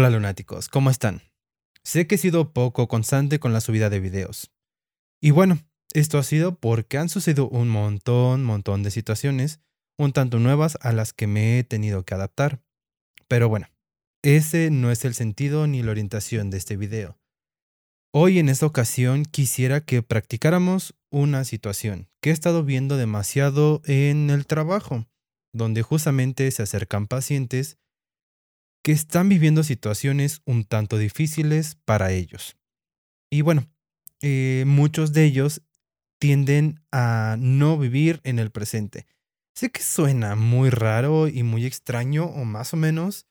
Hola lunáticos, ¿cómo están? Sé que he sido poco constante con la subida de videos. Y bueno, esto ha sido porque han sucedido un montón, montón de situaciones, un tanto nuevas a las que me he tenido que adaptar. Pero bueno, ese no es el sentido ni la orientación de este video. Hoy en esta ocasión quisiera que practicáramos una situación que he estado viendo demasiado en el trabajo, donde justamente se acercan pacientes que están viviendo situaciones un tanto difíciles para ellos. Y bueno, eh, muchos de ellos tienden a no vivir en el presente. Sé que suena muy raro y muy extraño, o más o menos,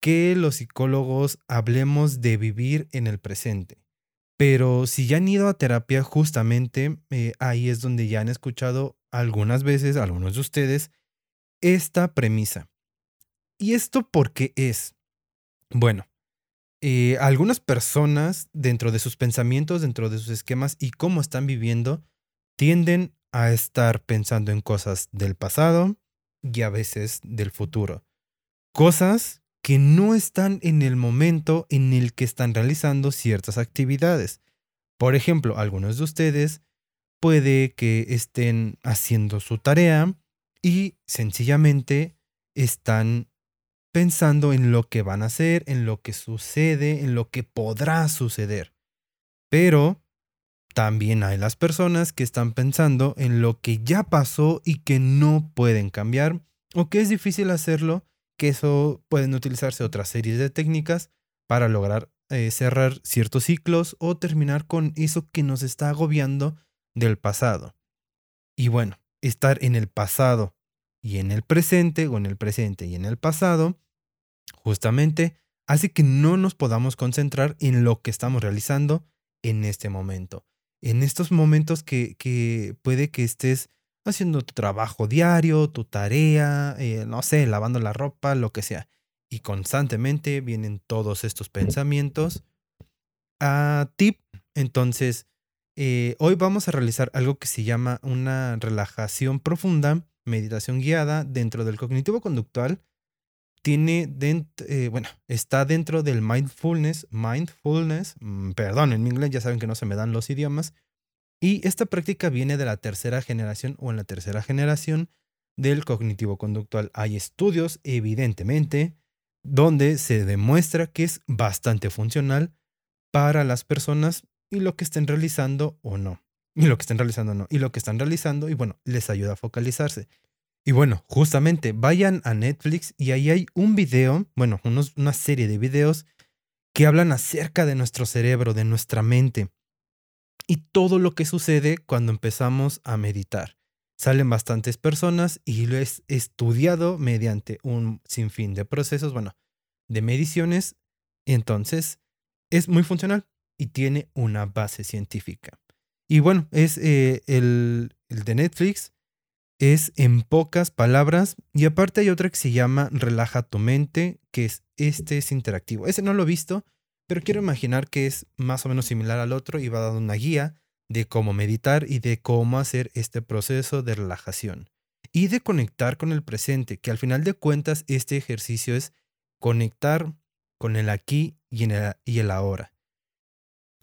que los psicólogos hablemos de vivir en el presente. Pero si ya han ido a terapia, justamente eh, ahí es donde ya han escuchado algunas veces, algunos de ustedes, esta premisa. ¿Y esto por qué es? Bueno, eh, algunas personas dentro de sus pensamientos, dentro de sus esquemas y cómo están viviendo, tienden a estar pensando en cosas del pasado y a veces del futuro. Cosas que no están en el momento en el que están realizando ciertas actividades. Por ejemplo, algunos de ustedes puede que estén haciendo su tarea y sencillamente están pensando en lo que van a hacer, en lo que sucede, en lo que podrá suceder. Pero también hay las personas que están pensando en lo que ya pasó y que no pueden cambiar o que es difícil hacerlo, que eso pueden utilizarse otras series de técnicas para lograr eh, cerrar ciertos ciclos o terminar con eso que nos está agobiando del pasado. Y bueno, estar en el pasado y en el presente o en el presente y en el pasado, justamente hace que no nos podamos concentrar en lo que estamos realizando en este momento. En estos momentos que, que puede que estés haciendo tu trabajo diario, tu tarea, eh, no sé, lavando la ropa, lo que sea. Y constantemente vienen todos estos pensamientos. a tip, entonces, eh, hoy vamos a realizar algo que se llama una relajación profunda meditación guiada dentro del cognitivo conductual tiene dentro, eh, bueno, está dentro del mindfulness, mindfulness, mm, perdón, en inglés ya saben que no se me dan los idiomas, y esta práctica viene de la tercera generación o en la tercera generación del cognitivo conductual. Hay estudios, evidentemente, donde se demuestra que es bastante funcional para las personas y lo que estén realizando o no. Y lo que están realizando no. Y lo que están realizando, y bueno, les ayuda a focalizarse. Y bueno, justamente vayan a Netflix y ahí hay un video, bueno, una serie de videos que hablan acerca de nuestro cerebro, de nuestra mente y todo lo que sucede cuando empezamos a meditar. Salen bastantes personas y lo he estudiado mediante un sinfín de procesos, bueno, de mediciones. Entonces, es muy funcional y tiene una base científica. Y bueno, es eh, el, el de Netflix, es en pocas palabras, y aparte hay otra que se llama Relaja tu mente, que es este es interactivo. Ese no lo he visto, pero quiero imaginar que es más o menos similar al otro y va dando una guía de cómo meditar y de cómo hacer este proceso de relajación y de conectar con el presente, que al final de cuentas este ejercicio es conectar con el aquí y, en el, y el ahora.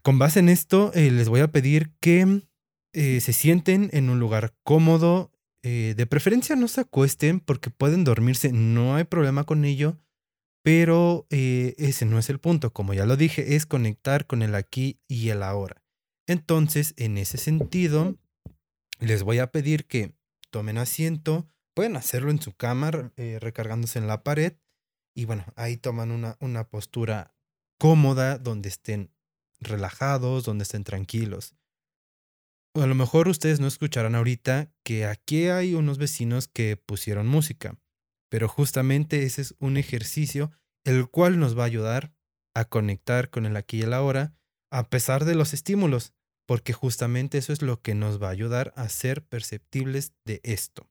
Con base en esto, eh, les voy a pedir que eh, se sienten en un lugar cómodo. Eh, de preferencia no se acuesten porque pueden dormirse, no hay problema con ello, pero ese no es el punto. Como ya lo dije, es conectar con el aquí y el ahora. Entonces, en ese sentido, les voy a pedir que tomen asiento. Pueden hacerlo en su cama, recargándose en la pared. Y bueno, ahí toman una, una postura cómoda donde estén relajados, donde estén tranquilos. A lo mejor ustedes no escucharán ahorita que aquí hay unos vecinos que pusieron música, pero justamente ese es un ejercicio el cual nos va a ayudar a conectar con el aquí y el ahora a pesar de los estímulos, porque justamente eso es lo que nos va a ayudar a ser perceptibles de esto.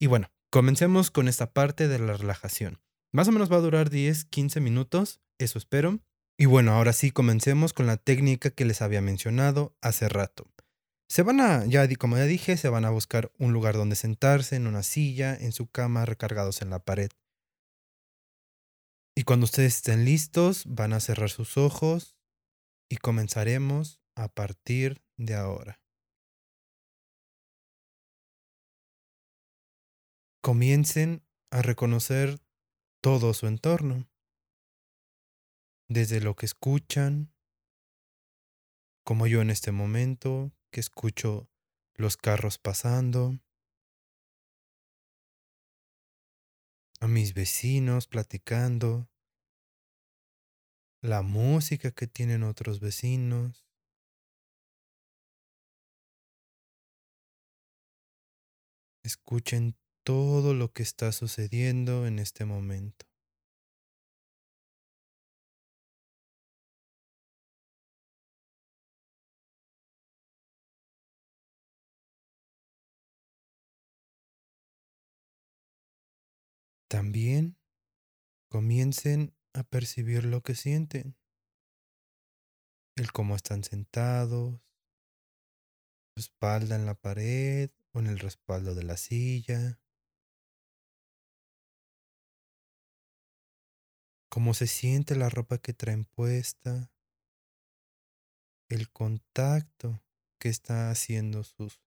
Y bueno, comencemos con esta parte de la relajación. Más o menos va a durar 10, 15 minutos, eso espero. Y bueno, ahora sí comencemos con la técnica que les había mencionado hace rato. Se van a, ya como ya dije, se van a buscar un lugar donde sentarse, en una silla, en su cama, recargados en la pared. Y cuando ustedes estén listos, van a cerrar sus ojos y comenzaremos a partir de ahora. Comiencen a reconocer todo su entorno, desde lo que escuchan, como yo en este momento, que escucho los carros pasando, a mis vecinos platicando, la música que tienen otros vecinos. Escuchen todo lo que está sucediendo en este momento. También comiencen a percibir lo que sienten, el cómo están sentados, su espalda en la pared o en el respaldo de la silla, cómo se siente la ropa que traen puesta, el contacto que está haciendo sus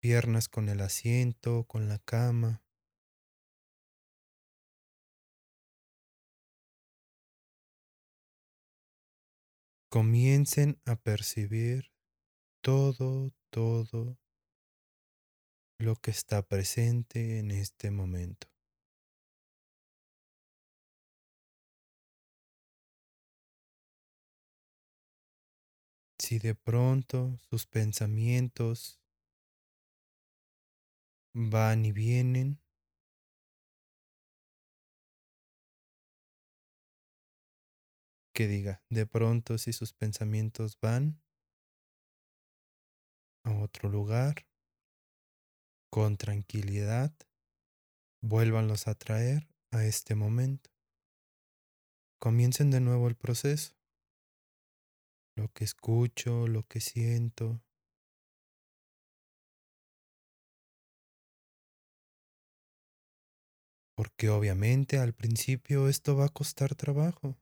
piernas con el asiento, con la cama. Comiencen a percibir todo, todo lo que está presente en este momento. Si de pronto sus pensamientos van y vienen, que diga, de pronto si sus pensamientos van a otro lugar, con tranquilidad, vuélvanlos a traer a este momento. Comiencen de nuevo el proceso. Lo que escucho, lo que siento. Porque obviamente al principio esto va a costar trabajo.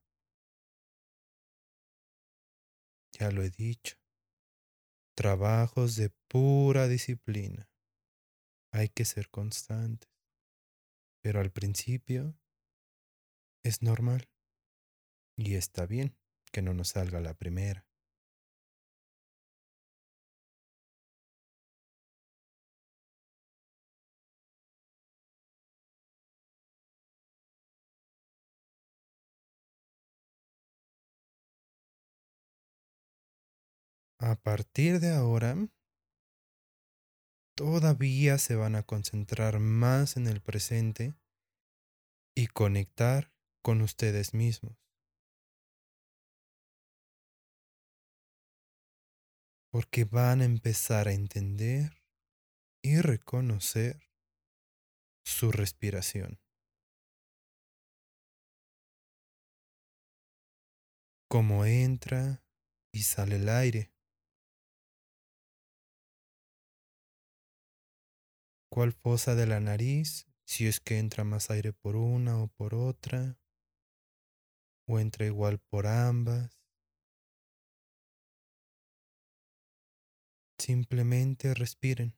Ya lo he dicho. Trabajos de pura disciplina. Hay que ser constantes. Pero al principio es normal. Y está bien que no nos salga la primera. A partir de ahora, todavía se van a concentrar más en el presente y conectar con ustedes mismos. Porque van a empezar a entender y reconocer su respiración. Cómo entra y sale el aire. Cuál fosa de la nariz, si es que entra más aire por una o por otra, o entra igual por ambas. Simplemente respiren.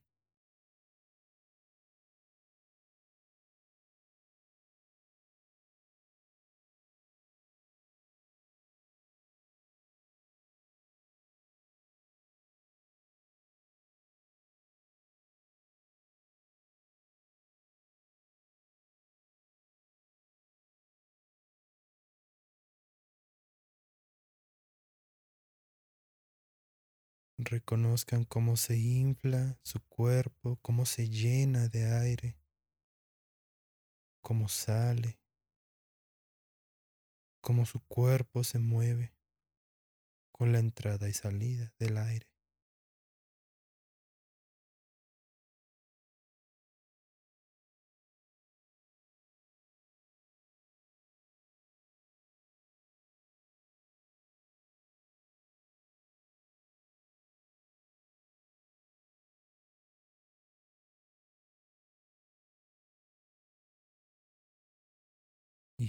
Reconozcan cómo se infla su cuerpo, cómo se llena de aire, cómo sale, cómo su cuerpo se mueve con la entrada y salida del aire.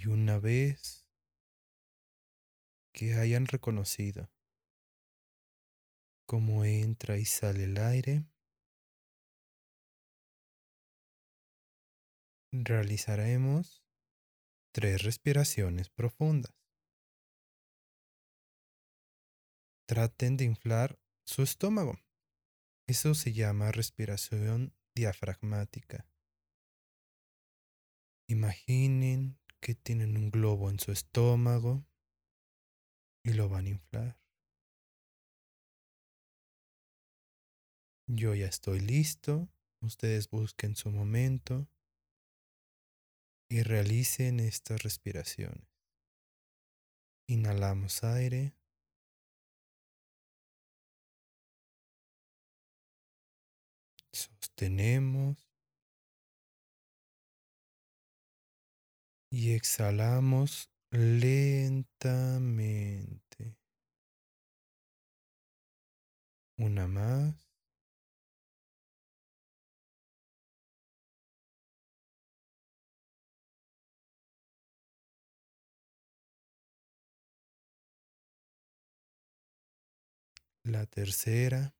Y una vez que hayan reconocido cómo entra y sale el aire, realizaremos tres respiraciones profundas. Traten de inflar su estómago. Eso se llama respiración diafragmática. Imaginen que tienen un globo en su estómago y lo van a inflar. Yo ya estoy listo. Ustedes busquen su momento y realicen estas respiraciones. Inhalamos aire. Sostenemos. Y exhalamos lentamente. Una más. La tercera.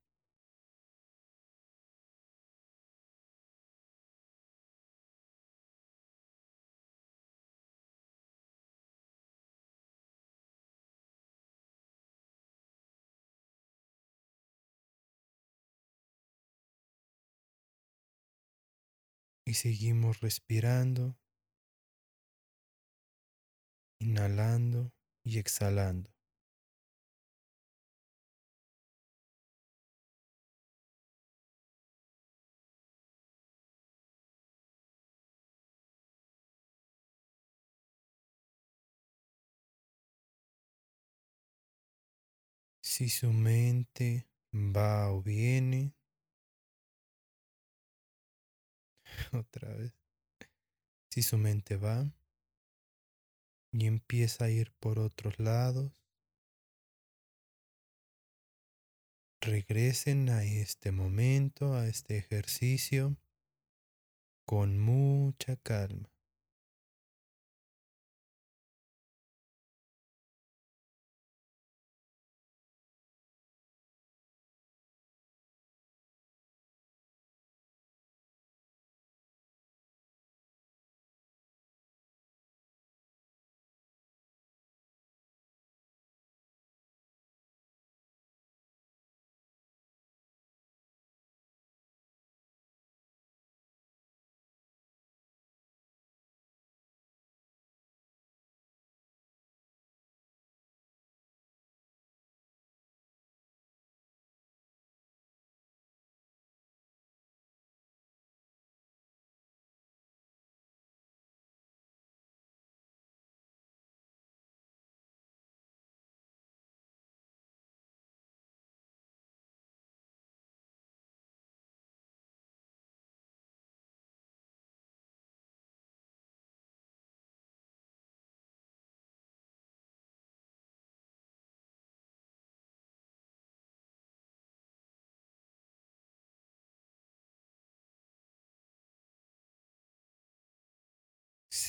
Y seguimos respirando, inhalando y exhalando. Si su mente va o viene, otra vez, si su mente va y empieza a ir por otros lados, regresen a este momento, a este ejercicio, con mucha calma.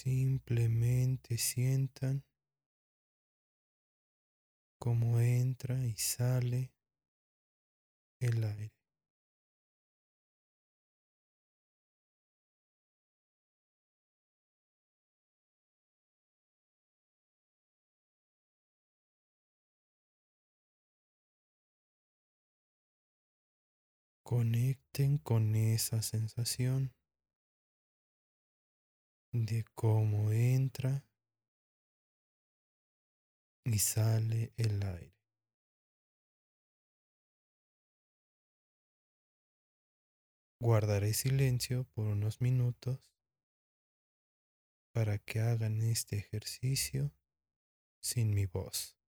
Simplemente sientan cómo entra y sale el aire. Conecten con esa sensación de cómo entra y sale el aire. Guardaré silencio por unos minutos para que hagan este ejercicio sin mi voz.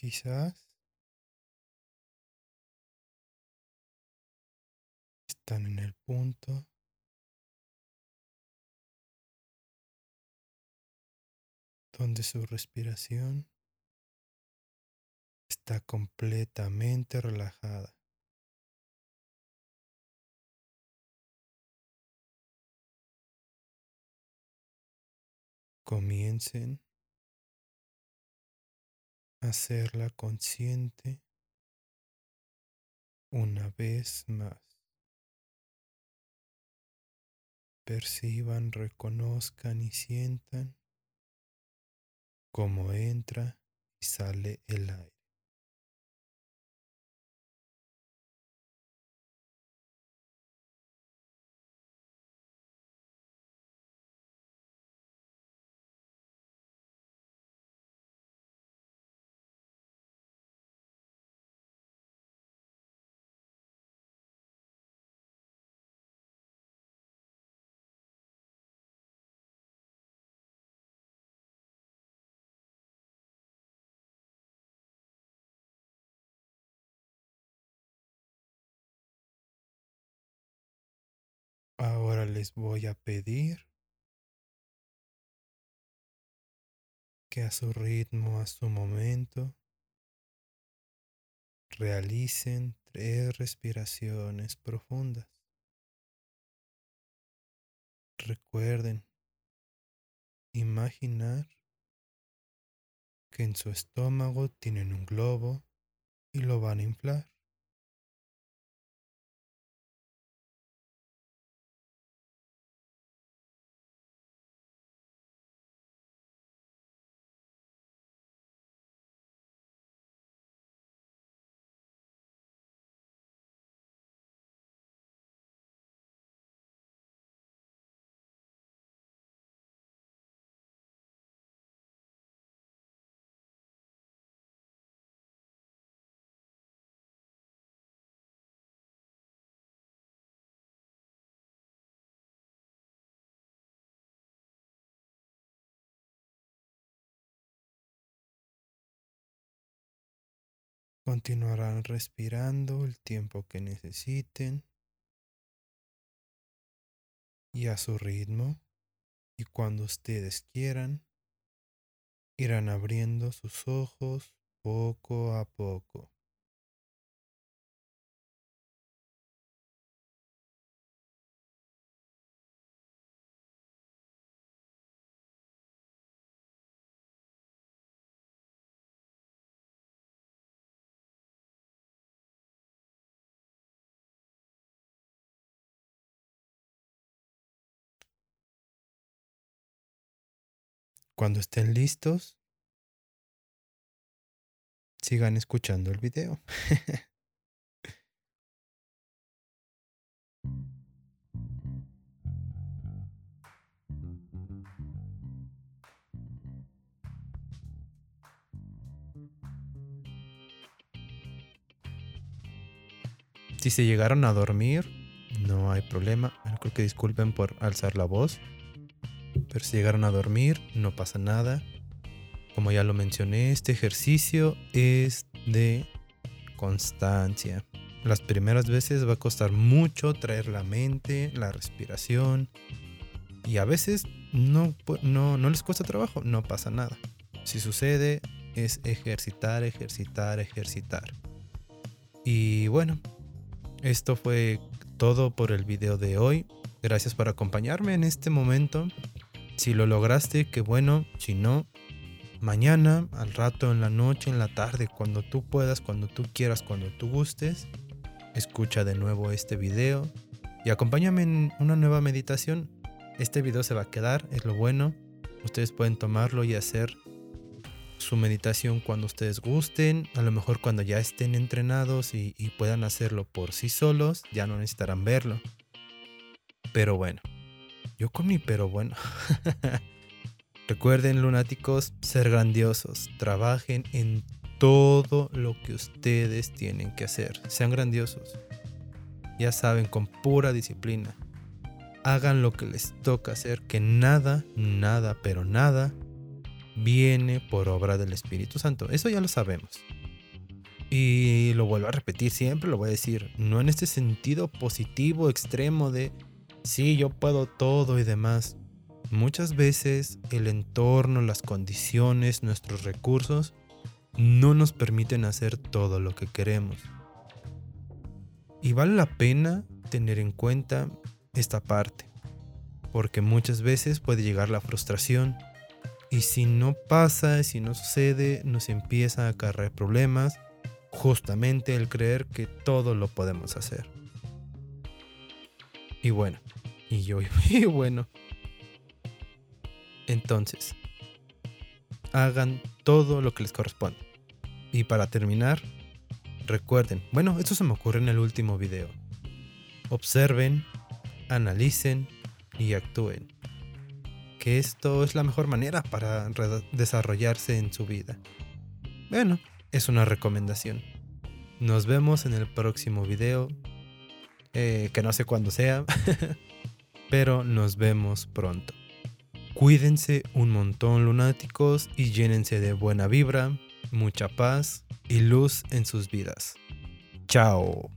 Quizás están en el punto donde su respiración está completamente relajada. Comiencen hacerla consciente una vez más. Perciban, reconozcan y sientan cómo entra y sale el aire. Les voy a pedir que a su ritmo, a su momento, realicen tres respiraciones profundas. Recuerden imaginar que en su estómago tienen un globo y lo van a inflar. Continuarán respirando el tiempo que necesiten y a su ritmo y cuando ustedes quieran irán abriendo sus ojos poco a poco. Cuando estén listos, sigan escuchando el video. Si se llegaron a dormir, no hay problema. Creo que disculpen por alzar la voz. Pero si llegaron a dormir, no pasa nada. Como ya lo mencioné, este ejercicio es de constancia. Las primeras veces va a costar mucho traer la mente, la respiración. Y a veces no, no, no les cuesta trabajo, no pasa nada. Si sucede, es ejercitar, ejercitar, ejercitar. Y bueno, esto fue todo por el video de hoy. Gracias por acompañarme en este momento. Si lo lograste, qué bueno. Si no, mañana, al rato, en la noche, en la tarde, cuando tú puedas, cuando tú quieras, cuando tú gustes, escucha de nuevo este video y acompáñame en una nueva meditación. Este video se va a quedar, es lo bueno. Ustedes pueden tomarlo y hacer su meditación cuando ustedes gusten, a lo mejor cuando ya estén entrenados y, y puedan hacerlo por sí solos, ya no necesitarán verlo. Pero bueno, yo con mi pero bueno. Recuerden, lunáticos, ser grandiosos. Trabajen en todo lo que ustedes tienen que hacer. Sean grandiosos. Ya saben, con pura disciplina. Hagan lo que les toca hacer, que nada, nada, pero nada viene por obra del Espíritu Santo. Eso ya lo sabemos. Y lo vuelvo a repetir siempre, lo voy a decir, no en este sentido positivo, extremo de, sí, yo puedo todo y demás. Muchas veces el entorno, las condiciones, nuestros recursos no nos permiten hacer todo lo que queremos. Y vale la pena tener en cuenta esta parte, porque muchas veces puede llegar la frustración y si no pasa, si no sucede, nos empieza a acarrear problemas, justamente el creer que todo lo podemos hacer. Y bueno, y yo, y bueno. Entonces, hagan todo lo que les corresponde. Y para terminar, recuerden, bueno, esto se me ocurre en el último video. Observen, analicen y actúen. Que esto es la mejor manera para desarrollarse en su vida. Bueno, es una recomendación. Nos vemos en el próximo video. Eh, que no sé cuándo sea. pero nos vemos pronto. Cuídense un montón lunáticos y llénense de buena vibra, mucha paz y luz en sus vidas. Chao.